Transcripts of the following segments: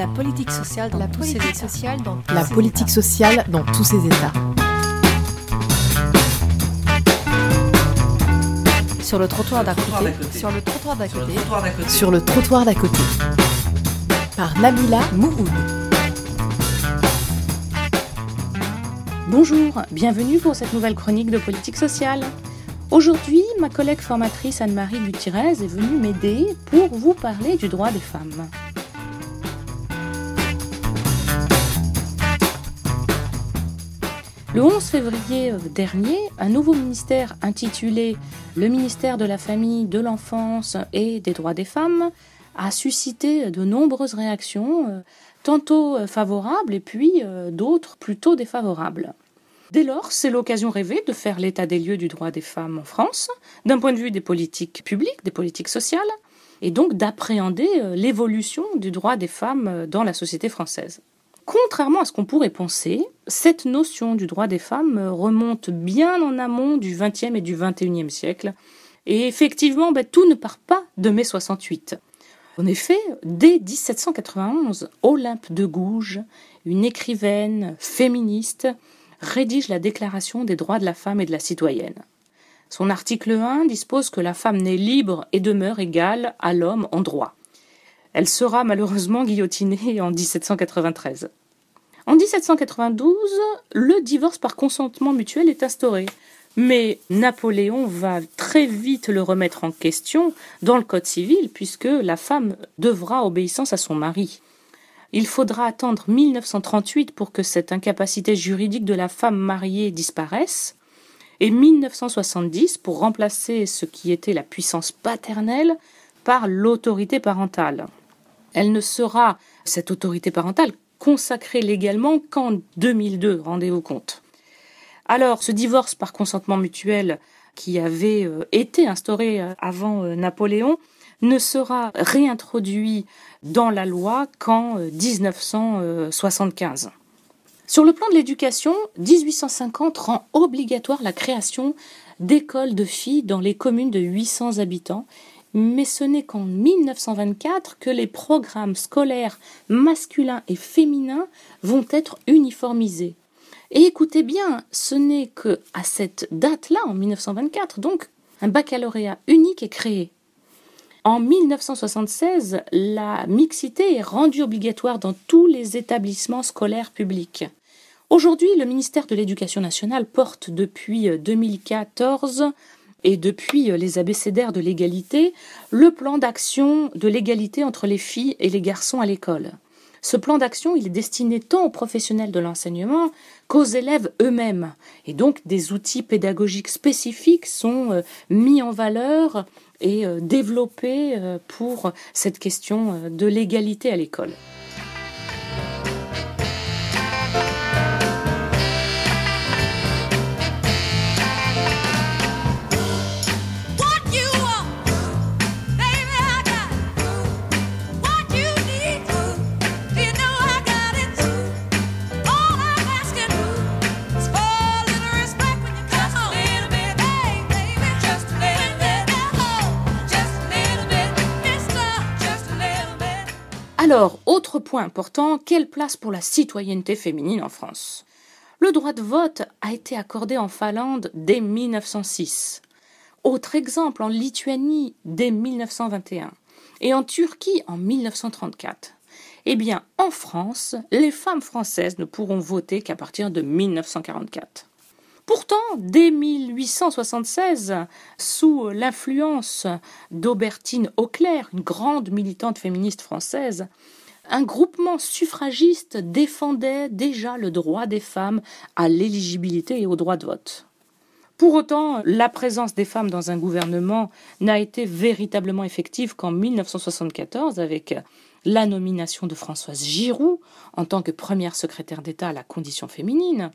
La politique sociale dans La tous politique ses états. sociale dans tous La ses politique états. sociale dans tous ses états. Sur le trottoir d'à côté. Sur le trottoir d'à Sur le côté. trottoir d'à côté. Sur le trottoir d'à côté. Par Nabila Mouhoud. Bonjour, bienvenue pour cette nouvelle chronique de politique sociale. Aujourd'hui, ma collègue formatrice Anne-Marie Gutierrez est venue m'aider pour vous parler du droit des femmes. Le 11 février euh, dernier, un nouveau ministère intitulé le ministère de la Famille, de l'Enfance et des droits des femmes a suscité de nombreuses réactions, euh, tantôt euh, favorables et puis euh, d'autres plutôt défavorables. Dès lors, c'est l'occasion rêvée de faire l'état des lieux du droit des femmes en France, d'un point de vue des politiques publiques, des politiques sociales, et donc d'appréhender euh, l'évolution du droit des femmes euh, dans la société française. Contrairement à ce qu'on pourrait penser, cette notion du droit des femmes euh, remonte bien en amont du XXe et du XXIe siècle, et effectivement, ben, tout ne part pas de mai 68. En effet, dès 1791, Olympe de Gouges, une écrivaine féministe, rédige la Déclaration des droits de la femme et de la citoyenne. Son article 1 dispose que la femme naît libre et demeure égale à l'homme en droit. Elle sera malheureusement guillotinée en 1793. En 1792, le divorce par consentement mutuel est instauré. Mais Napoléon va très vite le remettre en question dans le Code civil, puisque la femme devra obéissance à son mari. Il faudra attendre 1938 pour que cette incapacité juridique de la femme mariée disparaisse, et 1970 pour remplacer ce qui était la puissance paternelle par l'autorité parentale. Elle ne sera, cette autorité parentale, consacrée légalement qu'en 2002, rendez-vous compte. Alors, ce divorce par consentement mutuel qui avait euh, été instauré euh, avant euh, Napoléon ne sera réintroduit dans la loi qu'en euh, 1975. Sur le plan de l'éducation, 1850 rend obligatoire la création d'écoles de filles dans les communes de 800 habitants, mais ce n'est qu'en 1924 que les programmes scolaires masculins et féminins vont être uniformisés. Et écoutez bien, ce n'est que à cette date-là, en 1924, donc, un baccalauréat unique est créé. En 1976, la mixité est rendue obligatoire dans tous les établissements scolaires publics. Aujourd'hui, le ministère de l'Éducation nationale porte depuis 2014 et depuis les abécédaires de l'égalité le plan d'action de l'égalité entre les filles et les garçons à l'école. Ce plan d'action, il est destiné tant aux professionnels de l'enseignement qu'aux élèves eux-mêmes. Et donc, des outils pédagogiques spécifiques sont euh, mis en valeur et euh, développés euh, pour cette question euh, de l'égalité à l'école. Alors, autre point important, quelle place pour la citoyenneté féminine en France? Le droit de vote a été accordé en Finlande dès 1906. Autre exemple, en Lituanie dès 1921 et en Turquie en 1934. Eh bien, en France, les femmes françaises ne pourront voter qu'à partir de 1944. Pourtant, dès 1876, sous l'influence d'Aubertine Auclair, une grande militante féministe française, un groupement suffragiste défendait déjà le droit des femmes à l'éligibilité et au droit de vote. Pour autant, la présence des femmes dans un gouvernement n'a été véritablement effective qu'en 1974 avec la nomination de Françoise Giroud en tant que première secrétaire d'État à la condition féminine,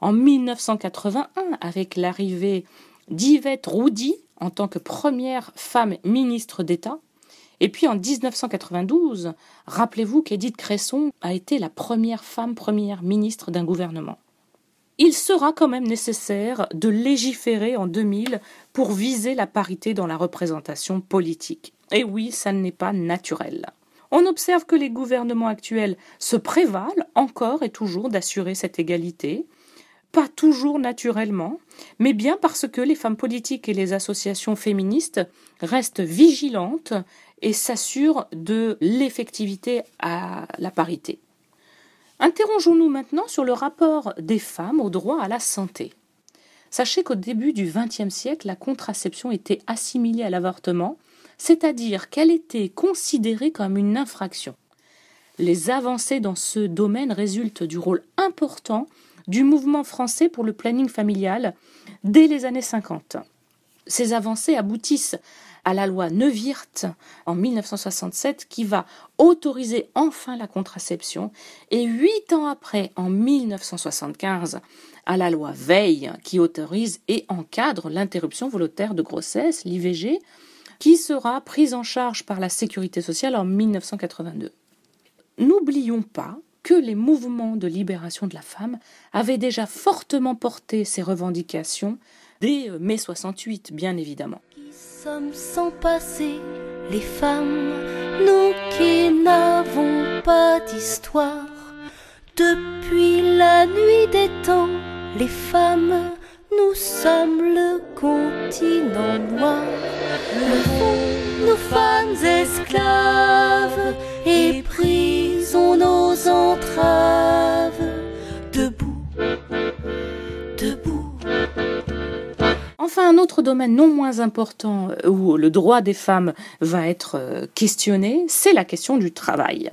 en 1981 avec l'arrivée d'Yvette Roudy en tant que première femme ministre d'État, et puis en 1992, rappelez-vous qu'Édith Cresson a été la première femme première ministre d'un gouvernement. Il sera quand même nécessaire de légiférer en 2000 pour viser la parité dans la représentation politique. Et oui, ça n'est pas naturel. On observe que les gouvernements actuels se prévalent encore et toujours d'assurer cette égalité, pas toujours naturellement, mais bien parce que les femmes politiques et les associations féministes restent vigilantes et s'assurent de l'effectivité à la parité. Interrogeons-nous maintenant sur le rapport des femmes au droit à la santé. Sachez qu'au début du XXe siècle, la contraception était assimilée à l'avortement, c'est-à-dire qu'elle était considérée comme une infraction. Les avancées dans ce domaine résultent du rôle important du mouvement français pour le planning familial dès les années 50. Ces avancées aboutissent à la loi Neuwirth en 1967 qui va autoriser enfin la contraception et huit ans après, en 1975, à la loi Veil qui autorise et encadre l'interruption volontaire de grossesse, l'IVG, qui sera prise en charge par la sécurité sociale en 1982. N'oublions pas que les mouvements de libération de la femme avaient déjà fortement porté ces revendications dès mai 68, bien évidemment. Qui sommes sans passé, les femmes, nous qui n'avons pas d'histoire. Depuis la nuit des temps, les femmes, nous sommes le continent noir. Le fond, nos femmes esclaves, et brisons nos Enfin, un autre domaine non moins important euh, où le droit des femmes va être euh, questionné, c'est la question du travail.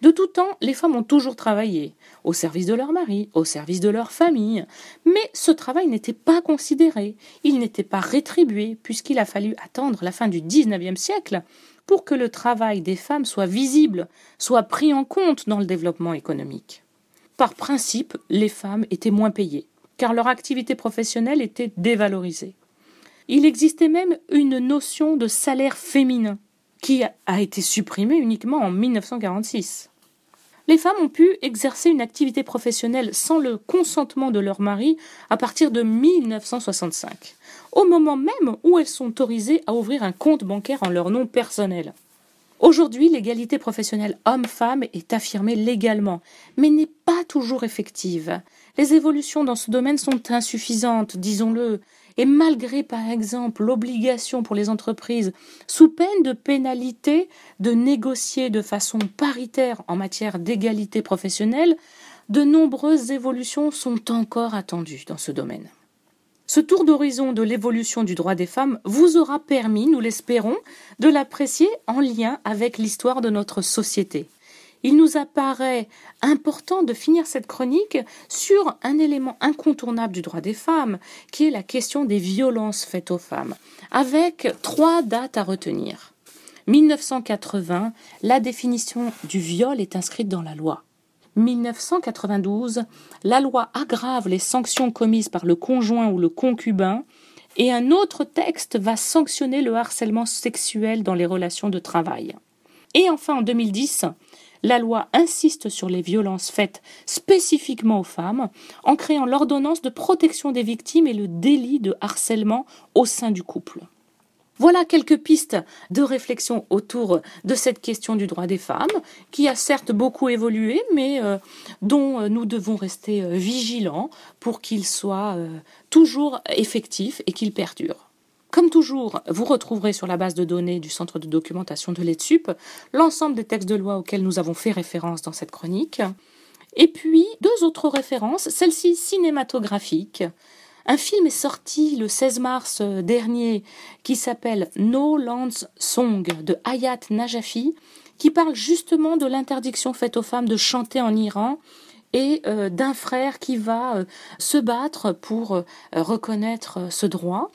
De tout temps, les femmes ont toujours travaillé, au service de leur mari, au service de leur famille, mais ce travail n'était pas considéré, il n'était pas rétribué, puisqu'il a fallu attendre la fin du XIXe siècle pour que le travail des femmes soit visible, soit pris en compte dans le développement économique. Par principe, les femmes étaient moins payées, car leur activité professionnelle était dévalorisée. Il existait même une notion de salaire féminin, qui a été supprimée uniquement en 1946. Les femmes ont pu exercer une activité professionnelle sans le consentement de leur mari à partir de 1965, au moment même où elles sont autorisées à ouvrir un compte bancaire en leur nom personnel. Aujourd'hui, l'égalité professionnelle homme-femme est affirmée légalement, mais n'est pas toujours effective. Les évolutions dans ce domaine sont insuffisantes, disons-le, et malgré par exemple l'obligation pour les entreprises, sous peine de pénalité, de négocier de façon paritaire en matière d'égalité professionnelle, de nombreuses évolutions sont encore attendues dans ce domaine. Ce tour d'horizon de l'évolution du droit des femmes vous aura permis, nous l'espérons, de l'apprécier en lien avec l'histoire de notre société. Il nous apparaît important de finir cette chronique sur un élément incontournable du droit des femmes, qui est la question des violences faites aux femmes, avec trois dates à retenir. 1980, la définition du viol est inscrite dans la loi. 1992, la loi aggrave les sanctions commises par le conjoint ou le concubin et un autre texte va sanctionner le harcèlement sexuel dans les relations de travail. Et enfin, en 2010, la loi insiste sur les violences faites spécifiquement aux femmes en créant l'ordonnance de protection des victimes et le délit de harcèlement au sein du couple. Voilà quelques pistes de réflexion autour de cette question du droit des femmes, qui a certes beaucoup évolué, mais euh, dont euh, nous devons rester euh, vigilants pour qu'il soit toujours effectif et qu'il perdure. Comme toujours, vous retrouverez sur la base de données du Centre de documentation de l'ETSUP l'ensemble des textes de loi auxquels nous avons fait référence dans cette chronique. Et puis, deux autres références, celle-ci cinématographique, un film est sorti le 16 mars dernier qui s'appelle No Land's Song de Hayat Najafi, qui parle justement de l'interdiction faite aux femmes de chanter en Iran et euh, d'un frère qui va euh, se battre pour euh, reconnaître ce droit.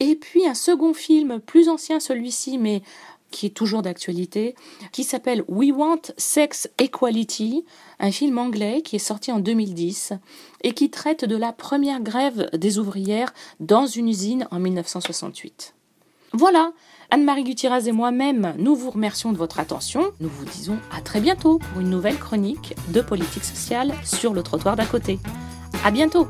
Et puis un second film, plus ancien celui-ci, mais qui est toujours d'actualité, qui s'appelle We Want Sex Equality, un film anglais qui est sorti en 2010 et qui traite de la première grève des ouvrières dans une usine en 1968. Voilà, Anne-Marie Gutiérrez et moi-même, nous vous remercions de votre attention. Nous vous disons à très bientôt pour une nouvelle chronique de politique sociale sur le trottoir d'à côté. À bientôt!